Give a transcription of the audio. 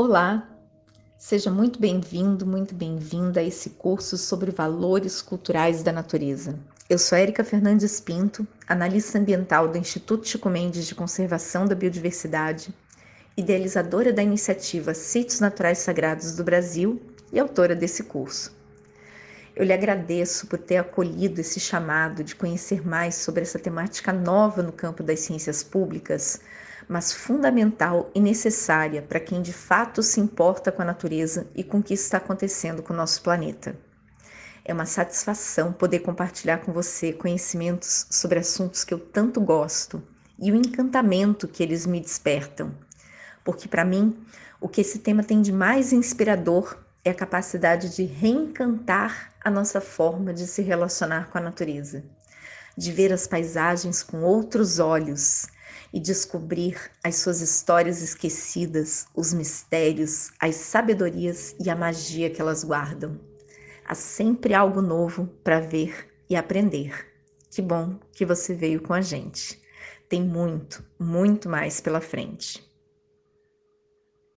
Olá, seja muito bem-vindo, muito bem-vinda a esse curso sobre valores culturais da natureza. Eu sou Érica Fernandes Pinto, analista ambiental do Instituto Chico Mendes de Conservação da Biodiversidade, idealizadora da iniciativa Sítios Naturais Sagrados do Brasil e autora desse curso. Eu lhe agradeço por ter acolhido esse chamado de conhecer mais sobre essa temática nova no campo das ciências públicas, mas fundamental e necessária para quem de fato se importa com a natureza e com o que está acontecendo com o nosso planeta. É uma satisfação poder compartilhar com você conhecimentos sobre assuntos que eu tanto gosto e o encantamento que eles me despertam. Porque, para mim, o que esse tema tem de mais inspirador é a capacidade de reencantar a nossa forma de se relacionar com a natureza, de ver as paisagens com outros olhos e descobrir as suas histórias esquecidas, os mistérios, as sabedorias e a magia que elas guardam. Há sempre algo novo para ver e aprender. Que bom que você veio com a gente. Tem muito, muito mais pela frente.